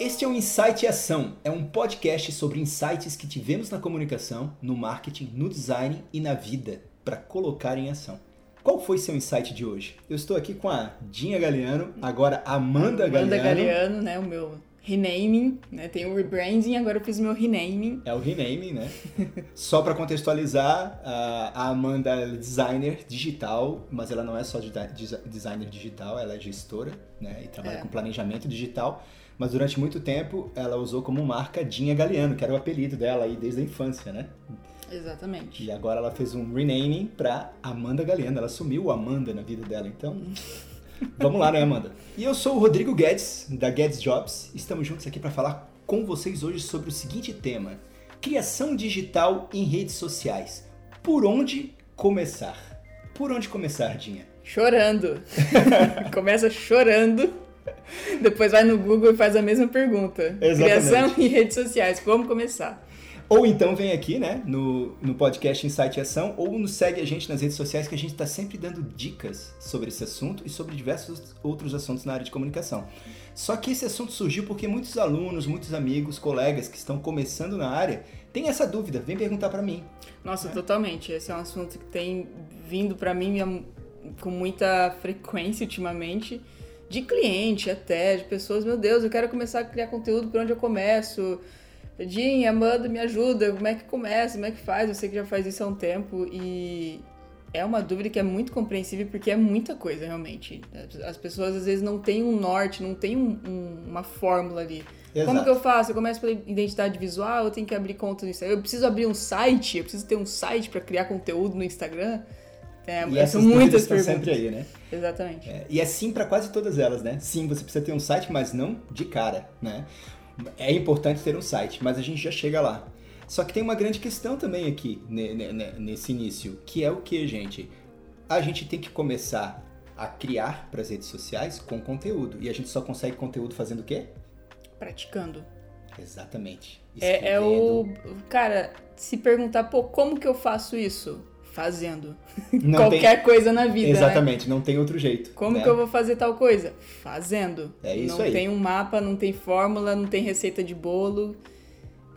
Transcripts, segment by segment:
Este é o Insight e Ação. É um podcast sobre insights que tivemos na comunicação, no marketing, no design e na vida para colocar em ação. Qual foi seu insight de hoje? Eu estou aqui com a Dinha Galeano, agora Amanda, Amanda Galeano. Galeano, né? O meu renaming, né? Tem o rebranding, agora eu fiz o meu renaming. É o renaming, né? só para contextualizar, a Amanda é designer digital, mas ela não é só designer digital, ela é gestora, né? E trabalha é. com planejamento digital mas durante muito tempo ela usou como marca Dinha Galeano, que era o apelido dela aí desde a infância, né? Exatamente. E agora ela fez um renaming para Amanda Galeano, ela assumiu o Amanda na vida dela, então. Vamos lá, né, Amanda? E eu sou o Rodrigo Guedes, da Guedes Jobs. Estamos juntos aqui para falar com vocês hoje sobre o seguinte tema: criação digital em redes sociais. Por onde começar? Por onde começar, Dinha? Chorando. Começa chorando Depois vai no Google e faz a mesma pergunta. Exatamente. Criação em redes sociais, como começar? Ou então vem aqui, né, no, no podcast Insight e Ação, ou nos segue a gente nas redes sociais que a gente está sempre dando dicas sobre esse assunto e sobre diversos outros assuntos na área de comunicação. Só que esse assunto surgiu porque muitos alunos, muitos amigos, colegas que estão começando na área têm essa dúvida, vem perguntar para mim. Nossa, né? totalmente. Esse é um assunto que tem vindo para mim com muita frequência ultimamente de cliente até, de pessoas, meu Deus, eu quero começar a criar conteúdo, por onde eu começo? Jim, Amanda, me ajuda, como é que começa, como é que faz? Eu sei que já faz isso há um tempo e é uma dúvida que é muito compreensível porque é muita coisa realmente. As pessoas às vezes não têm um norte, não tem um, um, uma fórmula ali. Exato. Como que eu faço? Eu começo pela identidade visual, eu tenho que abrir conta no Instagram, eu preciso abrir um site, eu preciso ter um site para criar conteúdo no Instagram. É, e essas muitas estão sempre aí, né? Exatamente. É, e é sim para quase todas elas, né? Sim, você precisa ter um site, mas não de cara, né? É importante ter um site, mas a gente já chega lá. Só que tem uma grande questão também aqui nesse início, que é o que, gente? A gente tem que começar a criar para as redes sociais com conteúdo. E a gente só consegue conteúdo fazendo o quê? Praticando. Exatamente. É, é o. Cara, se perguntar, pô, como que eu faço isso? Fazendo. Qualquer tem... coisa na vida. Né? Exatamente, né? não tem outro jeito. Como né? que eu vou fazer tal coisa? Fazendo. É isso não aí. Não tem um mapa, não tem fórmula, não tem receita de bolo.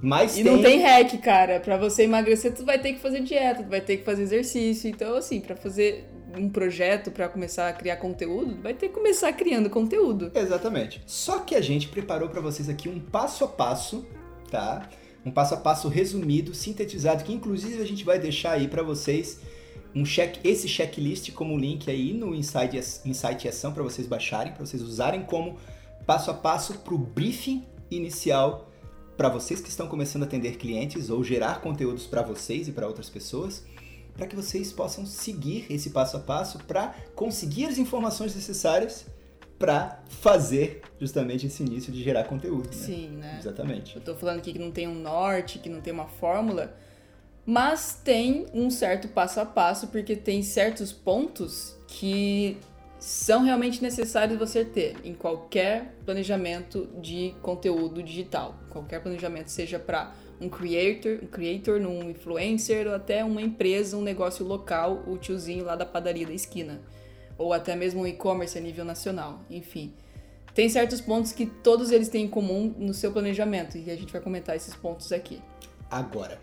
Mas e tem... não tem hack, cara. Para você emagrecer, tu vai ter que fazer dieta, tu vai ter que fazer exercício. Então, assim, para fazer um projeto para começar a criar conteúdo, vai ter que começar criando conteúdo. Exatamente. Só que a gente preparou para vocês aqui um passo a passo, tá? Um passo a passo resumido, sintetizado, que inclusive a gente vai deixar aí para vocês um check, esse checklist como link aí no Insight, Insight Ação para vocês baixarem, para vocês usarem como passo a passo para o briefing inicial para vocês que estão começando a atender clientes ou gerar conteúdos para vocês e para outras pessoas, para que vocês possam seguir esse passo a passo para conseguir as informações necessárias para fazer justamente esse início de gerar conteúdo. Né? Sim, né? Exatamente. Eu tô falando aqui que não tem um norte, que não tem uma fórmula, mas tem um certo passo a passo, porque tem certos pontos que são realmente necessários você ter em qualquer planejamento de conteúdo digital. Qualquer planejamento, seja para um creator, um creator, um influencer ou até uma empresa, um negócio local, o tiozinho lá da padaria da esquina ou até mesmo o e-commerce a nível nacional, enfim. Tem certos pontos que todos eles têm em comum no seu planejamento e a gente vai comentar esses pontos aqui. Agora,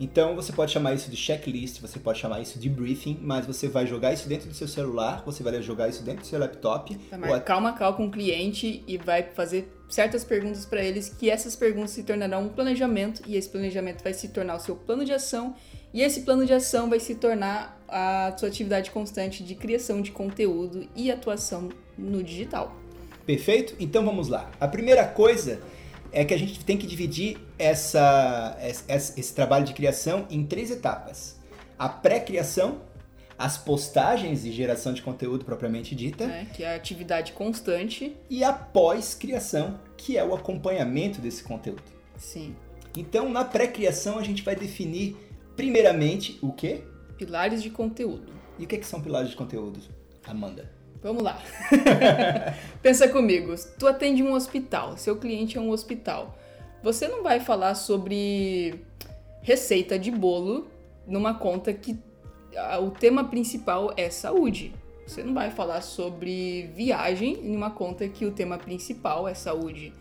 então você pode chamar isso de checklist, você pode chamar isso de briefing, mas você vai jogar isso dentro do seu celular, você vai jogar isso dentro do seu laptop. Vai marcar uma call com o cliente e vai fazer certas perguntas para eles, que essas perguntas se tornarão um planejamento e esse planejamento vai se tornar o seu plano de ação e esse plano de ação vai se tornar a sua atividade constante de criação de conteúdo e atuação no digital. Perfeito? Então vamos lá. A primeira coisa é que a gente tem que dividir essa, esse, esse trabalho de criação em três etapas: a pré-criação, as postagens e geração de conteúdo propriamente dita, é, que é a atividade constante, e a pós-criação, que é o acompanhamento desse conteúdo. Sim. Então, na pré-criação, a gente vai definir Primeiramente, o quê? Pilares de conteúdo. E o que, é que são pilares de conteúdo, Amanda? Vamos lá. Pensa comigo. Tu atende um hospital, seu cliente é um hospital. Você não vai falar sobre receita de bolo numa conta que o tema principal é saúde. Você não vai falar sobre viagem em uma conta que o tema principal é saúde.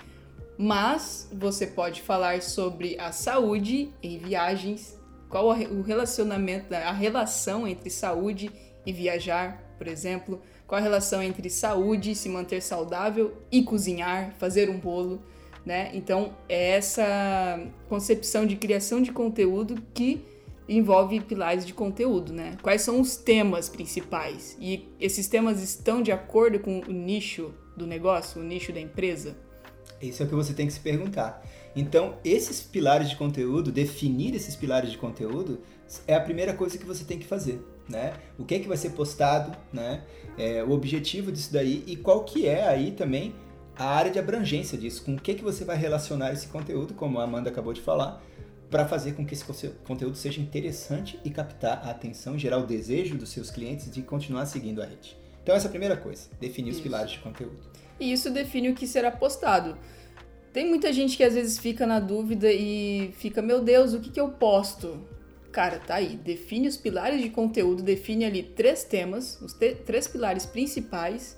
Mas você pode falar sobre a saúde em viagens, qual o relacionamento, a relação entre saúde e viajar, por exemplo, qual a relação entre saúde, se manter saudável e cozinhar, fazer um bolo, né? Então, é essa concepção de criação de conteúdo que envolve pilares de conteúdo, né? Quais são os temas principais? E esses temas estão de acordo com o nicho do negócio, o nicho da empresa? Isso é o que você tem que se perguntar. Então, esses pilares de conteúdo, definir esses pilares de conteúdo, é a primeira coisa que você tem que fazer, né? O que é que vai ser postado, né? É, o objetivo disso daí e qual que é aí também a área de abrangência disso, com o que é que você vai relacionar esse conteúdo, como a Amanda acabou de falar, para fazer com que esse conteúdo seja interessante e captar a atenção, gerar o desejo dos seus clientes de continuar seguindo a rede. Então essa é a primeira coisa, definir isso. os pilares de conteúdo. E isso define o que será postado. Tem muita gente que às vezes fica na dúvida e fica, meu Deus, o que, que eu posto? Cara, tá aí. Define os pilares de conteúdo, define ali três temas, os três pilares principais,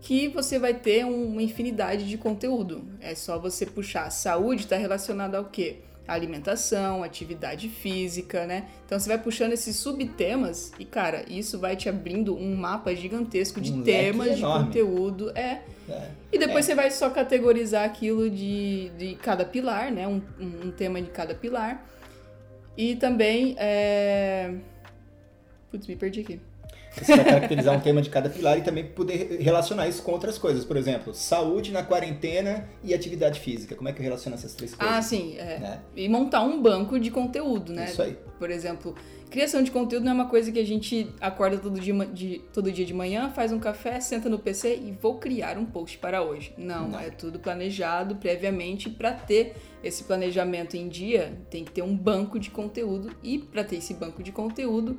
que você vai ter uma infinidade de conteúdo. É só você puxar. Saúde está relacionada ao quê? Alimentação, atividade física, né? Então você vai puxando esses subtemas e, cara, isso vai te abrindo um mapa gigantesco de um temas, de conteúdo. É. é. E depois é. você vai só categorizar aquilo de, de cada pilar, né? Um, um tema de cada pilar. E também. É... Putz, me perdi aqui. Você vai caracterizar um tema de cada pilar e também poder relacionar isso com outras coisas. Por exemplo, saúde na quarentena e atividade física. Como é que eu relaciono essas três coisas? Ah, sim. É. Né? E montar um banco de conteúdo, né? Isso aí. Por exemplo, criação de conteúdo não é uma coisa que a gente acorda todo dia de, todo dia de manhã, faz um café, senta no PC e vou criar um post para hoje. Não, não. é tudo planejado previamente para ter esse planejamento em dia, tem que ter um banco de conteúdo e para ter esse banco de conteúdo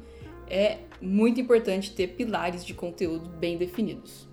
é muito importante ter pilares de conteúdo bem definidos.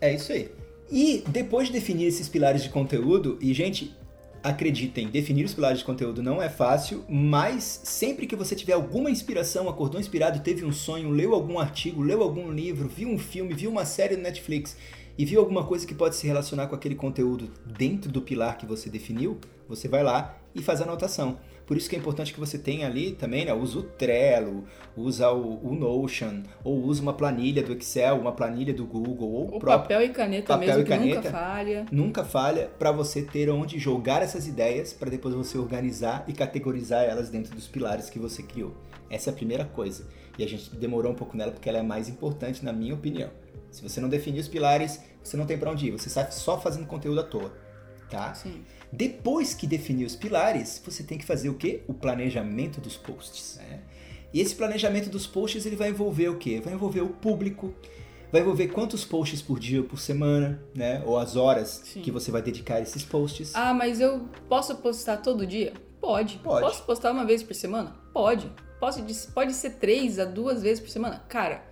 É isso aí. E depois de definir esses pilares de conteúdo, e gente, acreditem, definir os pilares de conteúdo não é fácil, mas sempre que você tiver alguma inspiração, acordou inspirado, teve um sonho, leu algum artigo, leu algum livro, viu um filme, viu uma série no Netflix e viu alguma coisa que pode se relacionar com aquele conteúdo dentro do pilar que você definiu, você vai lá e faz a anotação. Por isso que é importante que você tenha ali também, né? Usa o Trello, usa o, o Notion, ou usa uma planilha do Excel, uma planilha do Google, ou o papel e caneta papel mesmo, e caneta, nunca falha. Nunca falha para você ter onde jogar essas ideias para depois você organizar e categorizar elas dentro dos pilares que você criou. Essa é a primeira coisa. E a gente demorou um pouco nela porque ela é mais importante na minha opinião. Se você não definir os pilares, você não tem para onde ir. Você está só fazendo conteúdo à toa, tá? Sim. Depois que definir os pilares, você tem que fazer o quê? O planejamento dos posts. Né? E esse planejamento dos posts ele vai envolver o quê? Vai envolver o público, vai envolver quantos posts por dia ou por semana, né? Ou as horas Sim. que você vai dedicar a esses posts. Ah, mas eu posso postar todo dia? Pode. Pode. Posso postar uma vez por semana? Pode. Posso, pode ser três a duas vezes por semana? Cara,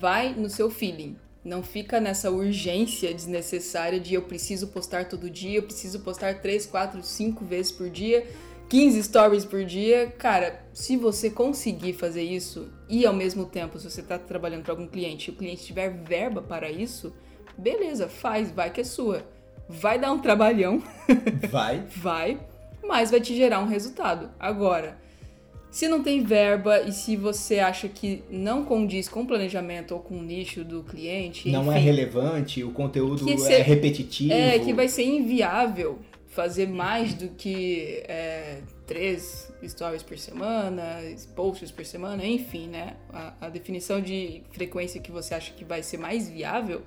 vai no seu feeling. Não fica nessa urgência desnecessária de eu preciso postar todo dia, eu preciso postar 3, 4, 5 vezes por dia, 15 stories por dia. Cara, se você conseguir fazer isso e ao mesmo tempo, se você está trabalhando para algum cliente e o cliente tiver verba para isso, beleza, faz, vai que é sua. Vai dar um trabalhão. Vai. vai, mas vai te gerar um resultado. Agora, se não tem verba e se você acha que não condiz com o planejamento ou com o nicho do cliente. Não é enfim, é relevante, o conteúdo é repetitivo. É, que vai ser inviável fazer mais do que é, três stories por semana, posts por semana, enfim, né? A, a definição de frequência que você acha que vai ser mais viável,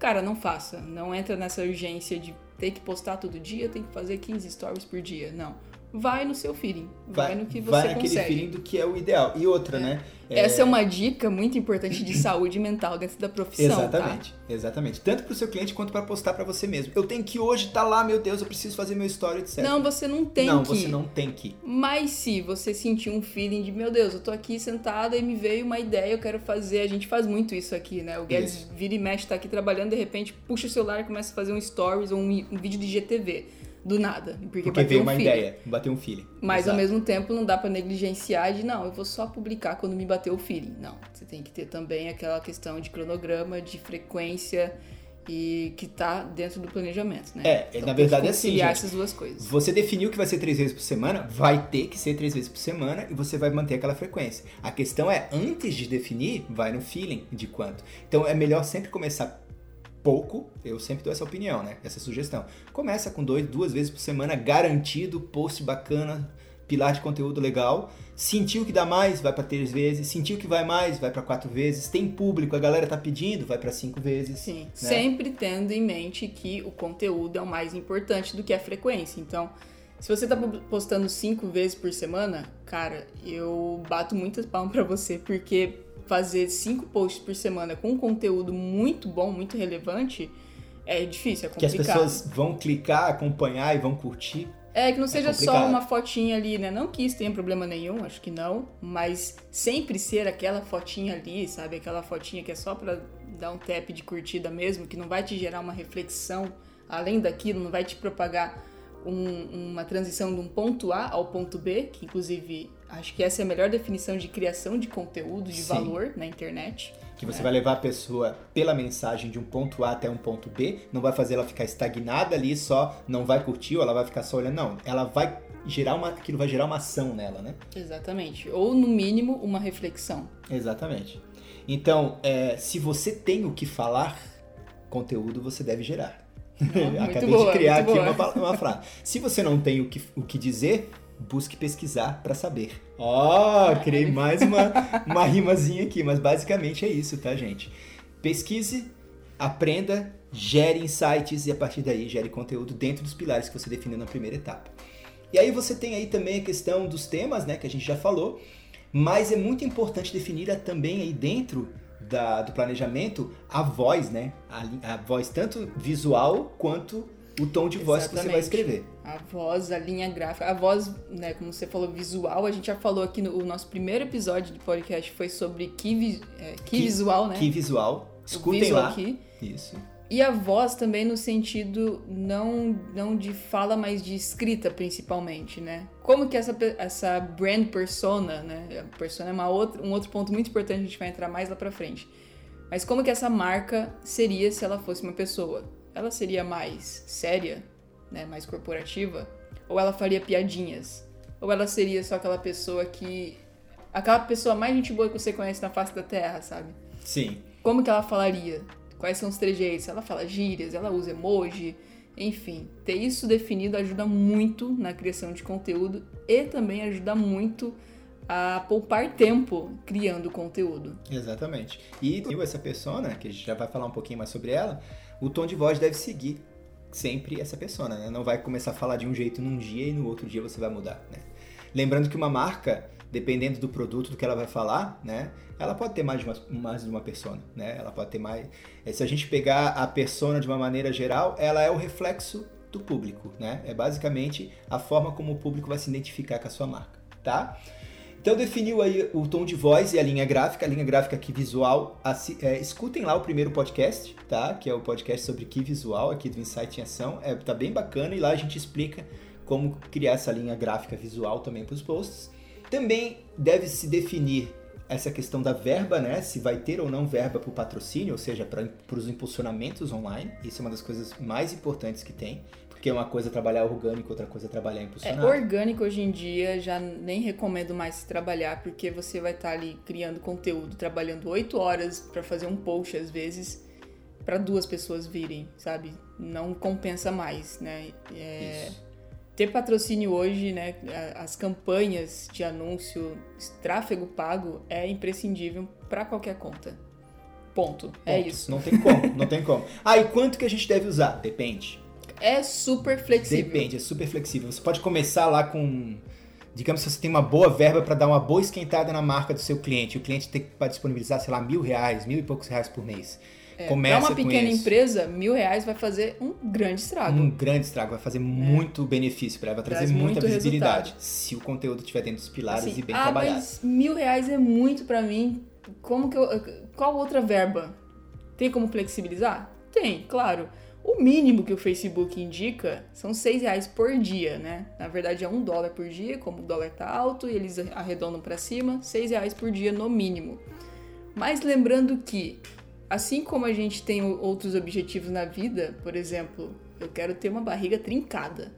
cara, não faça. Não entra nessa urgência de ter que postar todo dia, tem que fazer 15 stories por dia. Não vai no seu feeling, vai, vai no que você vai naquele consegue. feeling do que é o ideal. E outra, é. né? Essa é... é uma dica muito importante de saúde mental dentro da profissão. Exatamente, tá? exatamente. Tanto para o seu cliente quanto para postar para você mesmo. Eu tenho que hoje estar tá lá, meu Deus, eu preciso fazer meu story, etc. Não, você não tem não, que. Não, você não tem que. Mas se você sentir um feeling de, meu Deus, eu tô aqui sentada e me veio uma ideia, eu quero fazer. A gente faz muito isso aqui, né? O Guedes isso. vira e mexe, tá aqui trabalhando, de repente puxa o celular e começa a fazer um stories ou um, um vídeo de GTV do nada. Porque, porque veio um uma feeling. ideia, bateu um feeling. Mas Exato. ao mesmo tempo não dá para negligenciar de não, eu vou só publicar quando me bater o feeling. Não, você tem que ter também aquela questão de cronograma, de frequência e que tá dentro do planejamento, né? É, Então, na verdade é assim, gente. essas duas coisas. Você definiu que vai ser três vezes por semana, vai ter que ser três vezes por semana e você vai manter aquela frequência. A questão é, antes de definir, vai no feeling de quanto. Então é melhor sempre começar pouco, eu sempre dou essa opinião, né? Essa sugestão. Começa com dois, duas vezes por semana, garantido, post bacana, pilar de conteúdo legal. Sentiu que dá mais, vai para três vezes. Sentiu que vai mais, vai para quatro vezes. Tem público, a galera tá pedindo, vai para cinco vezes. Sim, né? sempre tendo em mente que o conteúdo é o mais importante do que a frequência. Então, se você tá postando cinco vezes por semana, cara, eu bato muitas palmas pra você, porque fazer cinco posts por semana com um conteúdo muito bom, muito relevante, é difícil, é Que as complicado. pessoas vão clicar, acompanhar e vão curtir. É, que não seja só complicado. uma fotinha ali, né? Não que isso tenha problema nenhum, acho que não, mas sempre ser aquela fotinha ali, sabe? Aquela fotinha que é só pra dar um tap de curtida mesmo, que não vai te gerar uma reflexão além daquilo, não vai te propagar um- uma transição de um ponto A ao ponto B, que inclusive acho que essa é a melhor definição de criação de conteúdo, de Sim. valor na internet. Que você É. vai levar a pessoa pela mensagem de um ponto A até um ponto B, não vai fazer ela ficar estagnada ali, só não vai curtir ou ela vai ficar só olhando. Não, ela vai gerar uma. Aquilo vai gerar uma ação nela, né? Exatamente. Ou, no mínimo, uma reflexão. Exatamente. Então, é, se você tem o que falar, conteúdo você deve gerar. Acabei boa, de criar aqui uma, uma frase. Se você não tem o que, o que dizer, busque pesquisar para saber. Ó, criei mais uma, uma rimazinha aqui, mas basicamente é isso, tá, gente? Pesquise, aprenda, gere insights e a partir daí gere conteúdo dentro dos pilares que você definiu na primeira etapa. E aí você tem aí também a questão dos temas, né, que a gente já falou, mas é muito importante definir também aí dentro da- do planejamento a voz, né? A, a voz tanto visual quanto o tom de voz que você vai Exatamente. escrever. A voz, a linha gráfica, a voz, né, como você falou, visual, a gente já falou aqui no nosso primeiro episódio de podcast foi sobre que, é, que Que- visual, né? Que visual. Escutem visual lá. key. Isso. E a voz também no sentido não, não de fala, mas de escrita principalmente, né? Como que essa, essa brand persona, né? A persona é uma outra, um outro ponto muito importante, a gente vai entrar mais lá pra frente. Mas como que essa marca seria se ela fosse uma pessoa? Ela seria mais séria, né? Mais corporativa? Ou ela faria piadinhas? Ou ela seria só aquela pessoa que... Aquela pessoa mais gente boa que você conhece na face da Terra, sabe? Sim. como que ela falaria? Quais são os trejeitos? Ela fala gírias, ela usa emoji, enfim. Ter isso definido ajuda muito na criação de conteúdo e também ajuda muito a poupar tempo criando conteúdo. Exatamente. E essa persona, que a gente já vai falar um pouquinho mais sobre ela, o tom de voz deve seguir sempre essa persona, né? Não vai começar a falar de um jeito num dia e no outro dia você vai mudar, né? Lembrando que uma marca, dependendo do produto, do que ela vai falar, né? Ela pode ter mais de uma, mais de uma persona, né? Ela pode ter mais... eh, Se a gente pegar a persona de uma maneira geral, ela é o reflexo do público, né? É basicamente a forma como o público vai se identificar com a sua marca, tá? Então definiu aí o tom de voz e a linha gráfica, a linha gráfica aqui visual. é, escutem lá o primeiro podcast, tá? Que é o podcast sobre que visual aqui do Insight em Ação. É, tá bem bacana e lá a gente explica como criar essa linha gráfica visual também para os posts. Também deve se definir essa questão da verba, né? Se vai ter ou não verba para o patrocínio, ou seja, para os impulsionamentos online. Isso é uma das coisas mais importantes que tem. Porque uma coisa é trabalhar orgânico, outra coisa é trabalhar É, impulsionado. orgânico hoje em dia já nem recomendo mais se trabalhar, porque você vai estar ali criando conteúdo, trabalhando oito horas pra fazer um post às vezes pra duas pessoas virem, sabe? Não compensa mais, né? É, Isso. Ter patrocínio hoje, né? As campanhas de anúncio, tráfego pago é imprescindível pra qualquer conta. Ponto. É Ponto. isso. Não tem como, não tem como. Ah, e quanto que a gente deve usar? Depende. É super flexível. Depende, é super flexível. Você pode começar lá com. Digamos que você tem uma boa verba para dar uma boa esquentada na marca do seu cliente. O cliente tem que disponibilizar, sei lá, mil reais, mil e poucos reais por mês. É, Começa pra uma pequena empresa, mil reais vai fazer um grande estrago. Um grande estrago, vai fazer muito benefício para ela, vai trazer É. Traz muita visibilidade. resultado. Se o conteúdo estiver dentro dos pilares Assim, e bem ah, trabalhado. mas mil reais é muito pra mim. Como que eu. Qual outra verba? Tem como flexibilizar? Tem, claro. O mínimo que o Facebook indica são seis reais por dia, né? Na verdade é um dólar por dia, como o dólar tá alto e eles arredondam pra cima, seis reais por dia no mínimo. Mas lembrando que assim como a gente tem outros objetivos na vida, por exemplo, eu quero ter uma barriga trincada.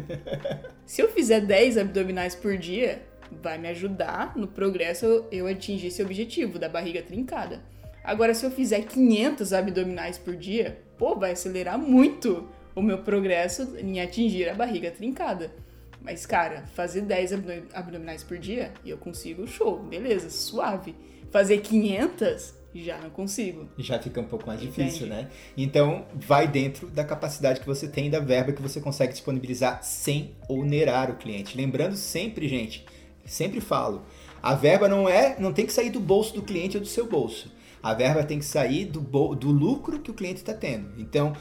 Se eu fizer 10 abdominais por dia, vai me ajudar no progresso eu atingir esse objetivo da barriga trincada. Agora, se eu fizer 500 abdominais por dia, pô, vai acelerar muito o meu progresso em atingir a barriga trincada. Mas, cara, fazer 10 abdominais por dia, eu consigo, show, beleza, suave. Fazer 500, já não consigo. Já fica um pouco mais Entende? difícil, né? Então, vai dentro da capacidade que você tem, da verba que você consegue disponibilizar sem onerar o cliente. Lembrando sempre, gente, sempre falo, a verba não é, não tem que sair do bolso do cliente ou do seu bolso. A verba tem que sair do, do lucro que o cliente está tendo. Então,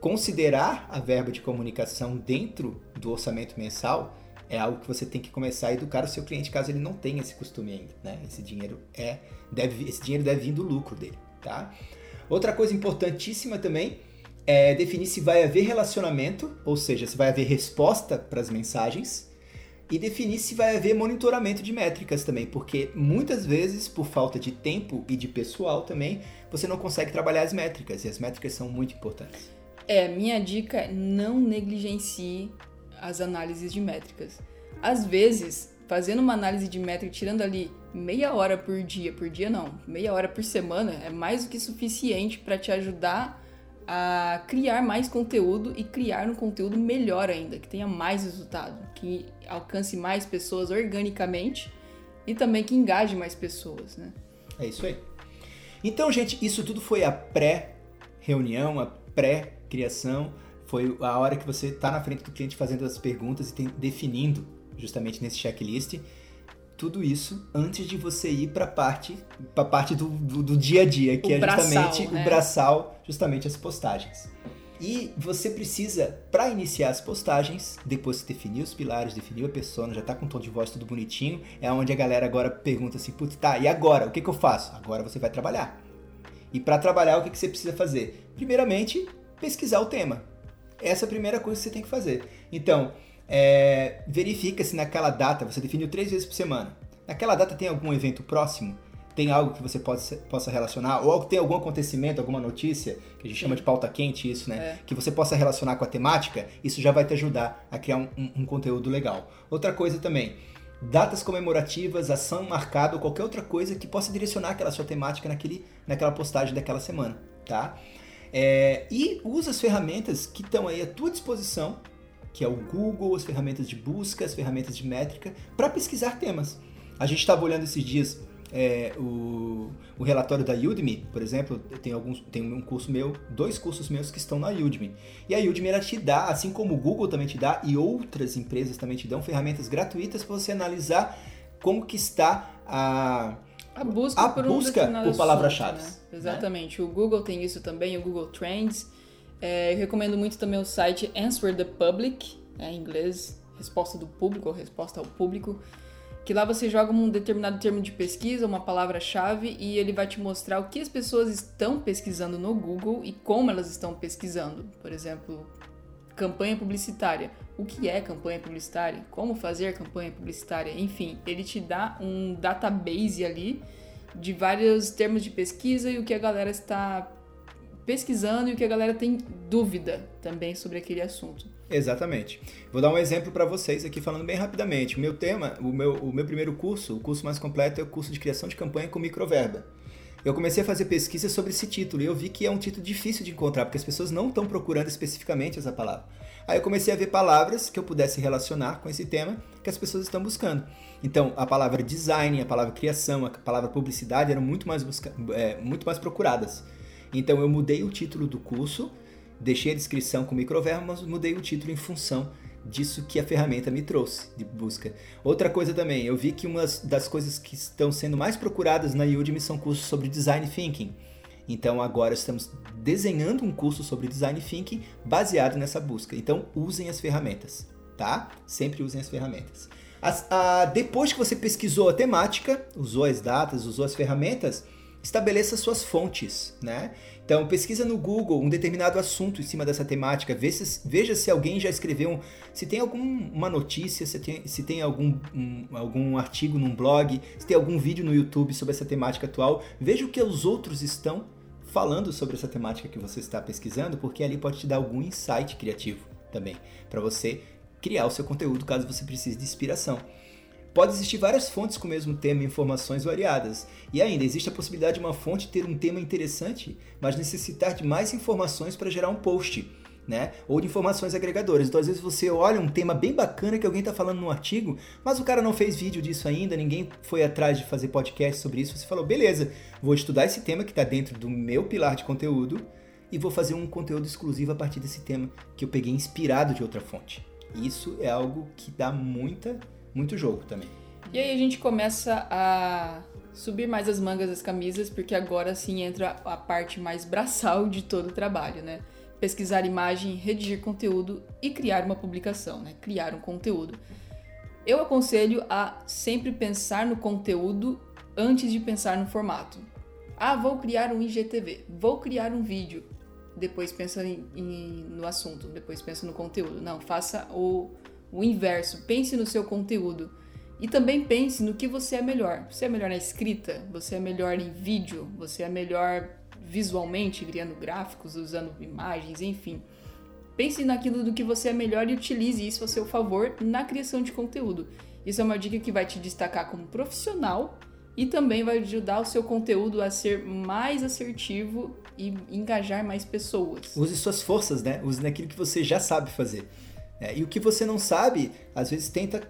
considerar a verba de comunicação dentro do orçamento mensal é algo que você tem que começar a educar o seu cliente caso ele não tenha esse costume ainda, né? Esse dinheiro é deve esse dinheiro deve vir do lucro dele, tá? Outra coisa importantíssima também é definir se vai haver relacionamento, ou seja, se vai haver resposta para as mensagens e definir se vai haver monitoramento de métricas também, porque muitas vezes por falta de tempo e de pessoal também, você não consegue trabalhar as métricas e as métricas são muito importantes. É, minha dica é não negligencie as análises de métricas. Às vezes, fazendo uma análise de métrica, tirando ali meia hora por dia, por dia não, meia hora por semana, é mais do que suficiente para te ajudar a criar mais conteúdo e criar um conteúdo melhor ainda, que tenha mais resultado, que alcance mais pessoas organicamente e também que engaje mais pessoas, né? É isso aí. Então, gente, isso tudo foi a pré-reunião, a pré-criação foi a hora que você está na frente do cliente fazendo as perguntas e tem, definindo justamente nesse checklist tudo isso antes de você ir para a parte, pra parte do, do, do, dia a dia, que o é justamente braçal, né? o braçal, justamente as postagens. E você precisa, para iniciar as postagens, depois que definir os pilares, definiu a persona, já tá com o tom de voz tudo bonitinho, é onde a galera agora pergunta assim, putz, tá, e agora? O que, que eu faço? Agora você vai trabalhar. E para trabalhar, o que, que você precisa fazer? Primeiramente, pesquisar o tema. Essa é a primeira coisa que você tem que fazer. Então, é, verifica se naquela data, você definiu três vezes por semana. Naquela data tem algum evento próximo? Tem algo que você possa, possa relacionar? Ou tem algum acontecimento, alguma notícia, que a gente Sim. chama de pauta quente isso, né? É. Que você possa relacionar com a temática? Isso já vai te ajudar a criar um, um, um conteúdo legal. Outra coisa também, datas comemorativas, ação marcada ou qualquer outra coisa que possa direcionar aquela sua temática naquele, naquela postagem daquela semana, tá? É, e usa as ferramentas que estão aí à tua disposição, que é o Google, as ferramentas de busca, as ferramentas de métrica, para pesquisar temas. A gente estava olhando esses dias é, o, o, relatório da Udemy, por exemplo, tem alguns, tem um curso meu, dois cursos meus que estão na Udemy. E a Udemy ela te dá, assim como o Google também te dá e outras empresas também te dão ferramentas gratuitas para você analisar como que está a a busca a por, busca um por palavras-chave. Né? Exatamente. Né? O Google tem isso também, o Google Trends. É, eu recomendo muito também o site Answer the Public, é, em inglês, resposta do público ou resposta ao público, que lá você joga um determinado termo de pesquisa, uma palavra-chave, e ele vai te mostrar o que as pessoas estão pesquisando no Google e como elas estão pesquisando. Por exemplo, campanha publicitária. O que é campanha publicitária? Como fazer campanha publicitária? Enfim, ele te dá um database ali de vários termos de pesquisa e o que a galera está pesquisando e o que a galera tem dúvida também sobre aquele assunto. Exatamente. Vou dar um exemplo para vocês aqui falando bem rapidamente. O meu tema, o meu, o meu primeiro curso, o curso mais completo é o curso de criação de campanha com microverba eu comecei a fazer pesquisa sobre esse título e eu vi que é um título difícil de encontrar, porque as pessoas não estão procurando especificamente essa palavra. Aí eu comecei a ver palavras que eu pudesse relacionar com esse tema que as pessoas estão buscando. Então, a palavra design, a palavra criação, a palavra publicidade eram muito mais, busca é, muito mais procuradas. Então, eu mudei o título do curso, deixei a descrição com microverbo, mas mudei o título em função disso que a ferramenta me trouxe de busca. Outra coisa também, eu vi que uma das coisas que estão sendo mais procuradas na Udemy são cursos sobre design thinking. Então agora estamos desenhando um curso sobre design thinking baseado nessa busca. Então usem as ferramentas, tá? Sempre usem as ferramentas. As, a, depois que você pesquisou a temática, usou as datas, usou as ferramentas, estabeleça suas fontes, né? Então, pesquisa no Google um determinado assunto em cima dessa temática, veja se, veja se alguém já escreveu, um, se tem alguma notícia, se tem, se tem algum, um, algum artigo num blog, se tem algum vídeo no YouTube sobre essa temática atual, veja o que os outros estão falando sobre essa temática que você está pesquisando, porque ali pode te dar algum insight criativo também, para você criar o seu conteúdo caso você precise de inspiração. Pode existir várias fontes com o mesmo tema e informações variadas. E ainda, existe a possibilidade de uma fonte ter um tema interessante, mas necessitar de mais informações para gerar um post né? Ou de informações agregadoras. Então, às vezes, você olha um tema bem bacana que alguém está falando num artigo, mas o cara não fez vídeo disso ainda, ninguém foi atrás de fazer podcast sobre isso. Você falou, beleza, vou estudar esse tema que está dentro do meu pilar de conteúdo e vou fazer um conteúdo exclusivo a partir desse tema que eu peguei inspirado de outra fonte. Isso é algo que dá muita, muito jogo também. E aí a gente começa a subir mais as mangas das camisas, porque agora sim entra a parte mais braçal de todo o trabalho, né? Pesquisar imagem, redigir conteúdo e criar uma publicação, né? Criar um conteúdo. Eu aconselho a sempre pensar no conteúdo antes de pensar no formato. Ah, vou criar um IGTV, vou criar um vídeo. Depois pensa em, em, no assunto, depois pensa no conteúdo. Não, faça o, o inverso. Pense no seu conteúdo. E também pense no que você é melhor. Você é melhor na escrita? Você é melhor em vídeo? Você é melhor visualmente, criando gráficos, usando imagens, enfim. Pense naquilo do que você é melhor e utilize isso a seu favor na criação de conteúdo. Isso é uma dica que vai te destacar como profissional e também vai ajudar o seu conteúdo a ser mais assertivo e engajar mais pessoas. Use suas forças, né? Use naquilo que você já sabe fazer. É, e o que você não sabe, às vezes tenta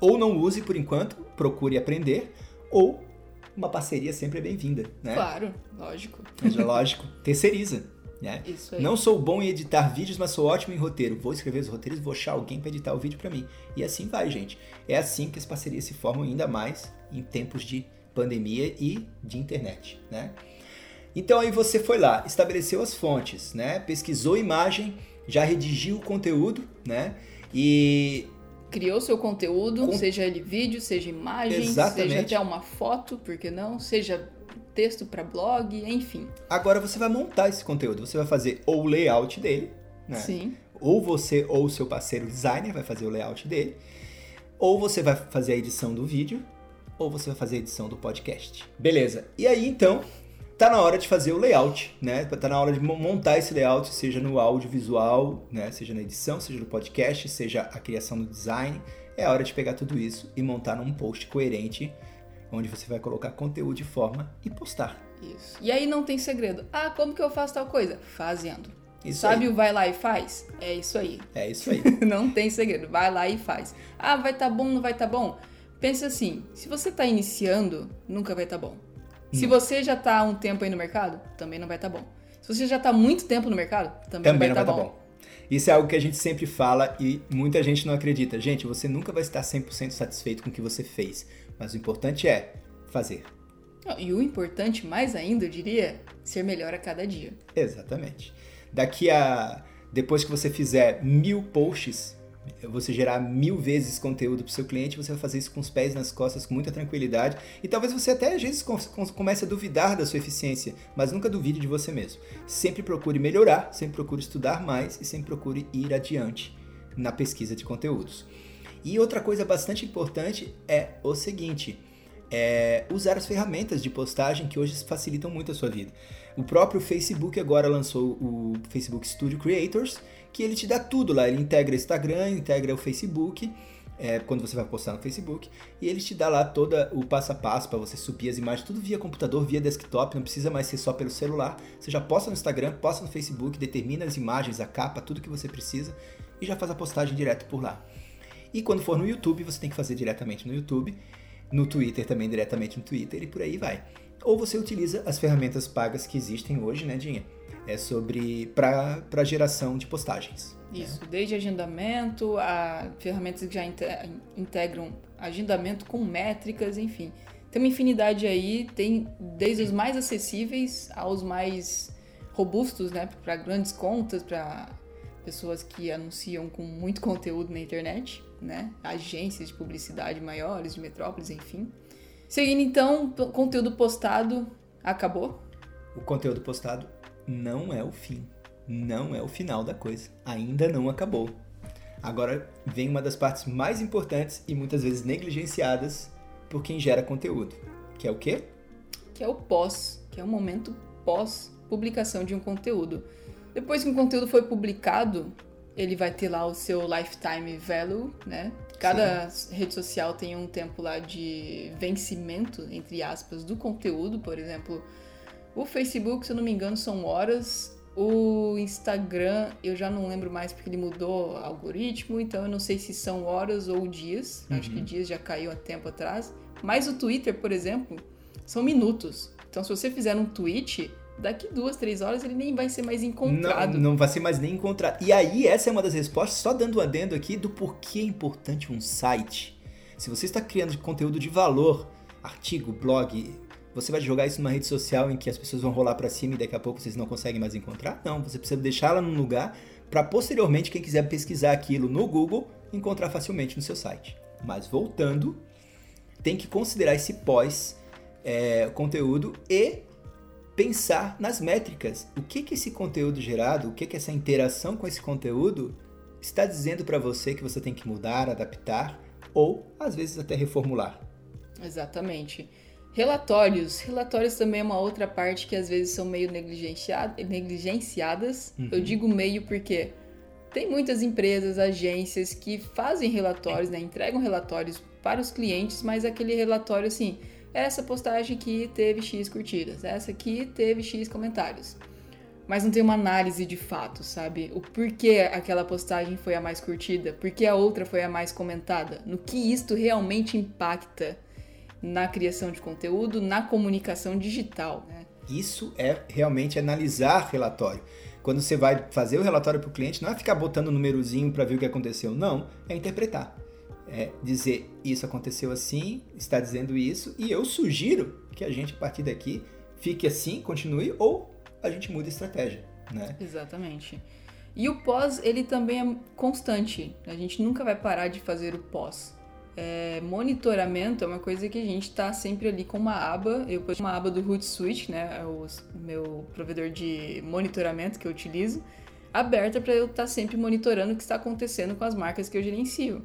ou não use por enquanto, procure aprender, ou uma parceria sempre é bem-vinda, né? Claro, lógico. Mas é lógico, terceiriza. Né? Isso aí. Não sou bom em editar vídeos, mas sou ótimo em roteiro. Vou escrever os roteiros, vou achar alguém para editar o vídeo para mim. E assim vai, gente. É assim que as parcerias se formam ainda mais em tempos de pandemia e de internet, né? Então aí você foi lá, estabeleceu as fontes, né? Pesquisou imagem, já redigiu o conteúdo, né? E criou seu conteúdo, Com... seja ele vídeo, seja imagem, Exatamente. seja até uma foto, por que não? Seja texto para blog, enfim. Agora você vai montar esse conteúdo, você vai fazer ou o layout dele, né? Sim. Ou você ou o seu parceiro designer vai fazer o layout dele, ou você vai fazer a edição do vídeo, ou você vai fazer a edição do podcast. Beleza. E aí então, tá na hora de fazer o layout, né? Tá na hora de montar esse layout, seja no audiovisual, né? Seja na edição, seja no podcast, seja a criação do design. É a hora de pegar tudo isso e montar num post coerente, onde você vai colocar conteúdo de forma e postar. Isso. E aí não tem segredo. Ah, como que eu faço tal coisa? Fazendo. Isso Sabe aí. o vai lá e faz? É isso aí. É isso aí. não tem segredo. Vai lá e faz. Ah, vai tá bom, não vai tá bom? Pensa assim, se você tá iniciando, nunca vai tá bom. Se você já tá há um tempo aí no mercado, também não vai estar tá bom. Se você já tá há muito tempo no mercado, também, também não vai estar tá bom. bom. Isso é algo que a gente sempre fala e muita gente não acredita. Gente, você nunca vai estar 100% satisfeito com o que você fez, mas o importante é fazer. E o importante mais ainda, eu diria, ser melhor a cada dia. Exatamente. Daqui a depois que você fizer mil posts, você gerar mil vezes conteúdo para o seu cliente, você vai fazer isso com os pés nas costas, com muita tranquilidade. E talvez você até às vezes comece a duvidar da sua eficiência, mas nunca duvide de você mesmo. Sempre procure melhorar, sempre procure estudar mais e sempre procure ir adiante na pesquisa de conteúdos. E outra coisa bastante importante é o seguinte: é usar as ferramentas de postagem que hoje facilitam muito a sua vida. O próprio Facebook agora lançou o Facebook Studio Creators, que ele te dá tudo lá. Ele integra Instagram, integra o Facebook, é, quando você vai postar no Facebook, e ele te dá lá todo o passo a passo para você subir as imagens, tudo via computador, via desktop, não precisa mais ser só pelo celular. Você já posta no Instagram, posta no Facebook, determina as imagens, a capa, tudo que você precisa e já faz a postagem direto por lá. E quando for no YouTube, você tem que fazer diretamente no YouTube, no Twitter também diretamente no Twitter e por aí vai. Ou você utiliza as ferramentas pagas que existem hoje, né, Dinha? é sobre para geração de postagens. Né? Isso, né? desde agendamento a ferramentas que já integram agendamento com métricas, enfim. Tem uma infinidade aí, tem desde os mais acessíveis aos mais robustos, né, para grandes contas, para pessoas que anunciam com muito conteúdo na internet, né, agências de publicidade maiores, de metrópoles, enfim. Seguindo então, conteúdo postado acabou? O conteúdo postado não é o fim, não é o final da coisa. Ainda não acabou. Agora vem uma das partes mais importantes e muitas vezes negligenciadas por quem gera conteúdo, que é o quê? Que é o pós, que é o momento pós publicação de um conteúdo. Depois que um conteúdo foi publicado, ele vai ter lá o seu lifetime value, né? Cada Sim. rede social tem um tempo lá de vencimento, entre aspas, do conteúdo. Por exemplo, o Facebook, se eu não me engano, são horas. O Instagram, eu já não lembro mais porque ele mudou o algoritmo, então eu não sei se são horas ou dias. Uhum. Acho que uhum. dias já caiu há tempo atrás. Mas o Twitter, por exemplo, são minutos. Então, se você fizer um tweet, daqui duas, três horas ele nem vai ser mais encontrado. Não, não vai ser mais nem encontrado. E aí, essa é uma das respostas, só dando um adendo aqui, do porquê é importante um site. Se você está criando conteúdo de valor, artigo, blog, você vai jogar isso numa rede social em que as pessoas vão rolar para cima e daqui a pouco vocês não conseguem mais encontrar? Não, você precisa deixá-la num lugar para posteriormente quem quiser pesquisar aquilo no Google encontrar facilmente no seu site. Mas voltando, tem que considerar esse pós é, conteúdo e pensar nas métricas. O que que esse conteúdo gerado, o que que essa interação com esse conteúdo está dizendo para você que você tem que mudar, adaptar ou às vezes até reformular. Exatamente. Relatórios. Relatórios também é uma outra parte que às vezes são meio negligenciadas. Uhum. Eu digo meio porque tem muitas empresas, agências que fazem relatórios, né, entregam relatórios para os clientes, mas aquele relatório assim, essa postagem aqui teve X curtidas, essa aqui teve X comentários. Mas não tem uma análise de fato, sabe? O porquê aquela postagem foi a mais curtida, porquê a outra foi a mais comentada, no que isto realmente impacta na criação de conteúdo, na comunicação digital. Né? Isso é realmente analisar relatório. Quando você vai fazer o relatório para o cliente, não é ficar botando um númerozinho para ver o que aconteceu, não, é interpretar é, dizer isso aconteceu assim, está dizendo isso, e eu sugiro que a gente, a partir daqui, fique assim, continue, ou a gente muda a estratégia, né? Exatamente. E o pós, ele também é constante. A gente nunca vai parar de fazer o pós. É, monitoramento é uma coisa que a gente está sempre ali com uma aba. Eu pus uma aba do Hootsuite, né? É o meu provedor de monitoramento que eu utilizo, aberta para eu estar tá sempre monitorando o que está acontecendo com as marcas que eu gerencio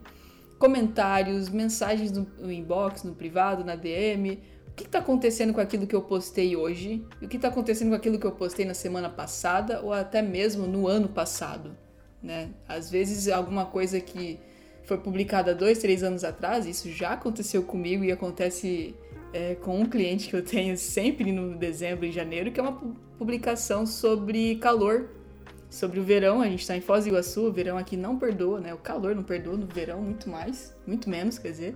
comentários, mensagens no inbox, no privado, na DM. O que está acontecendo com aquilo que eu postei hoje? E o que está acontecendo com aquilo que eu postei na semana passada ou até mesmo no ano passado? Né? Às vezes alguma coisa que foi publicada dois, três anos atrás, isso já aconteceu comigo e acontece é, com um cliente que eu tenho sempre no dezembro e janeiro, que é uma publicação sobre calor sobre o verão. A gente está em Foz do Iguaçu, o verão aqui não perdoa, né? O calor não perdoa, no verão muito mais, muito menos, quer dizer.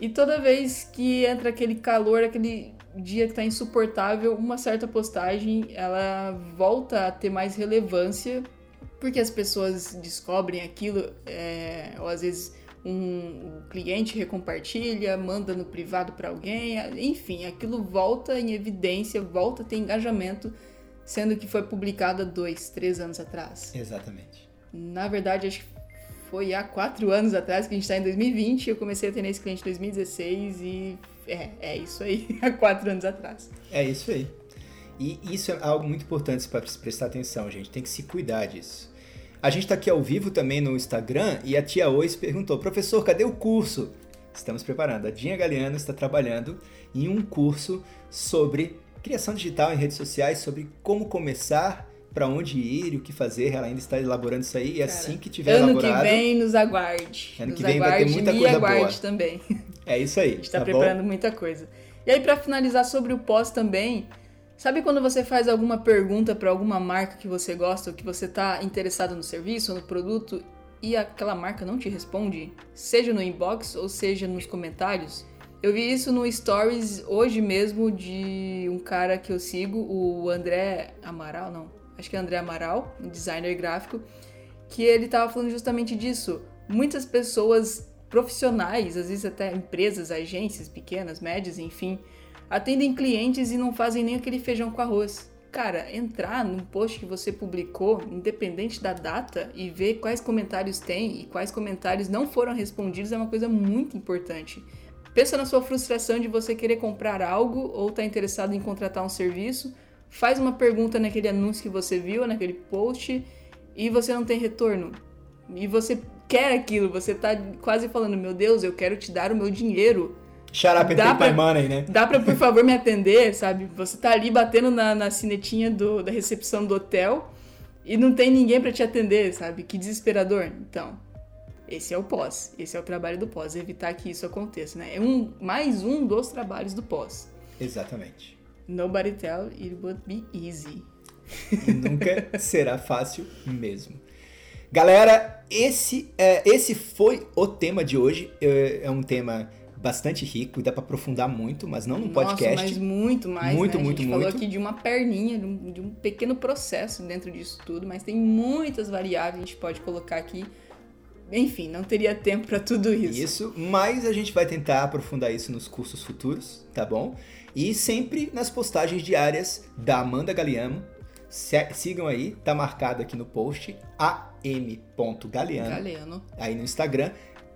E toda vez que entra aquele calor, aquele dia que está insuportável, uma certa postagem ela volta a ter mais relevância porque as pessoas descobrem aquilo, é, ou às vezes um, um cliente recompartilha, manda no privado para alguém, enfim, aquilo volta em evidência, volta a ter engajamento sendo que foi publicada dois, três anos atrás. Exatamente. Na verdade, acho que foi há quatro anos atrás, que a gente está em 2020, eu comecei a ter esse cliente em 2016 e é, é isso aí, há quatro anos atrás. É isso aí. E isso é algo muito importante para prestar atenção, gente. Tem que se cuidar disso. A gente está aqui ao vivo também no Instagram e a tia Ois perguntou: professor, cadê o curso? Estamos preparando. A Dinha Galeano está trabalhando em um curso sobre criação digital em redes sociais, sobre como começar, para onde ir, o que fazer. Ela ainda está elaborando isso aí e Cara, assim que tiver ano elaborado... Ano que vem nos aguarde. Ano nos que vem vai ter muita coisa aguarde boa. também. É isso aí. A gente está tá preparando bom? muita coisa. E aí para finalizar sobre o pós também, sabe quando você faz alguma pergunta para alguma marca que você gosta ou que você está interessado no serviço ou no produto e aquela marca não te responde, seja no inbox ou seja nos comentários? Eu vi isso no Stories hoje mesmo de cara que eu sigo, o André Amaral, não, acho que é André Amaral, um designer gráfico, que ele tava falando justamente disso. Muitas pessoas profissionais, às vezes até empresas, agências pequenas, médias, enfim, atendem clientes e não fazem nem aquele feijão com arroz. Cara, entrar num post que você publicou, independente da data, e ver quais comentários tem e quais comentários não foram respondidos é uma coisa muito importante. Pensa na sua frustração de você querer comprar algo ou estar tá interessado em contratar um serviço. Faz uma pergunta naquele anúncio que você viu, naquele post, e você não tem retorno. E você quer aquilo, você está quase falando: Meu Deus, eu quero te dar o meu dinheiro. Shut up and Dá pra- money, né? Dá pra, por favor, me atender, sabe? Você tá ali batendo na, na sinetinha do, da recepção do hotel e não tem ninguém pra te atender, sabe? Que desesperador. Então, esse é o pós. Esse é o trabalho do pós. Evitar que isso aconteça, né? É um, mais um dos trabalhos do pós. Exatamente. Nobody tell it would be easy. E nunca será fácil mesmo. Galera, esse, é, esse foi o tema de hoje. É, é um tema bastante rico, dá pra aprofundar muito, mas não num podcast. Nossa, mas muito mais, Muito, né? muito, A gente falou muito. aqui de uma perninha, de um, de um pequeno processo dentro disso tudo, mas tem muitas variáveis que a gente pode colocar aqui. Enfim, não teria tempo pra tudo isso. Isso, mas a gente vai tentar aprofundar isso nos cursos futuros, tá bom? E sempre nas postagens diárias da Amanda Galeano. Se- sigam aí, tá marcado aqui no post, am.galeano, Galeano. aí no Instagram.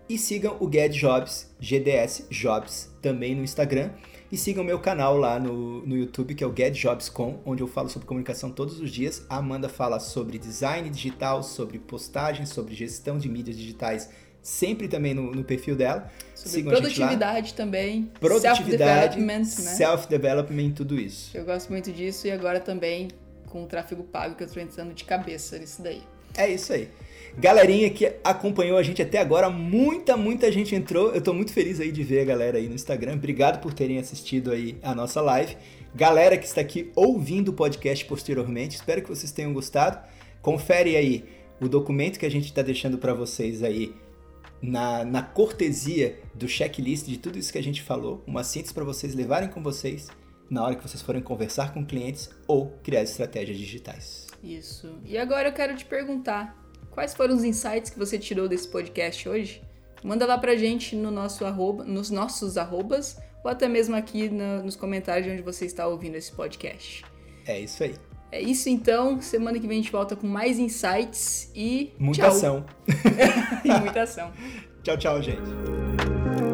E sigam o Get Jobs, GDS Jobs, também no Instagram. E sigam meu canal lá no, no YouTube, que é o Get Jobs Com, onde eu falo sobre comunicação todos os dias. A Amanda fala sobre design digital, sobre postagem, sobre gestão de mídias digitais, sempre também no, no perfil dela. Sobre Sigam produtividade também. Produtividade, Self-development, né? self-development, tudo isso. Eu gosto muito disso e agora também com o tráfego pago que eu tô entrando de cabeça nisso daí. É isso aí. Galerinha que acompanhou a gente até agora, muita, muita gente entrou. Eu tô muito feliz aí de ver a galera aí no Instagram. Obrigado por terem assistido aí a nossa live. Galera que está aqui ouvindo o podcast posteriormente, espero que vocês tenham gostado. Confere aí o documento que a gente está deixando para vocês aí na, na cortesia do checklist de tudo isso que a gente falou, uma síntese para vocês levarem com vocês na hora que vocês forem conversar com clientes ou criar estratégias digitais. Isso. E agora eu quero te perguntar, quais foram os insights que você tirou desse podcast hoje? Manda lá pra gente no nosso arroba, nos nossos arrobas ou até mesmo aqui na- nos comentários de onde você está ouvindo esse podcast. É isso aí. É isso então, semana que vem a gente volta com mais insights e Muita tchau. ação. e muita ação. Tchau, tchau, gente.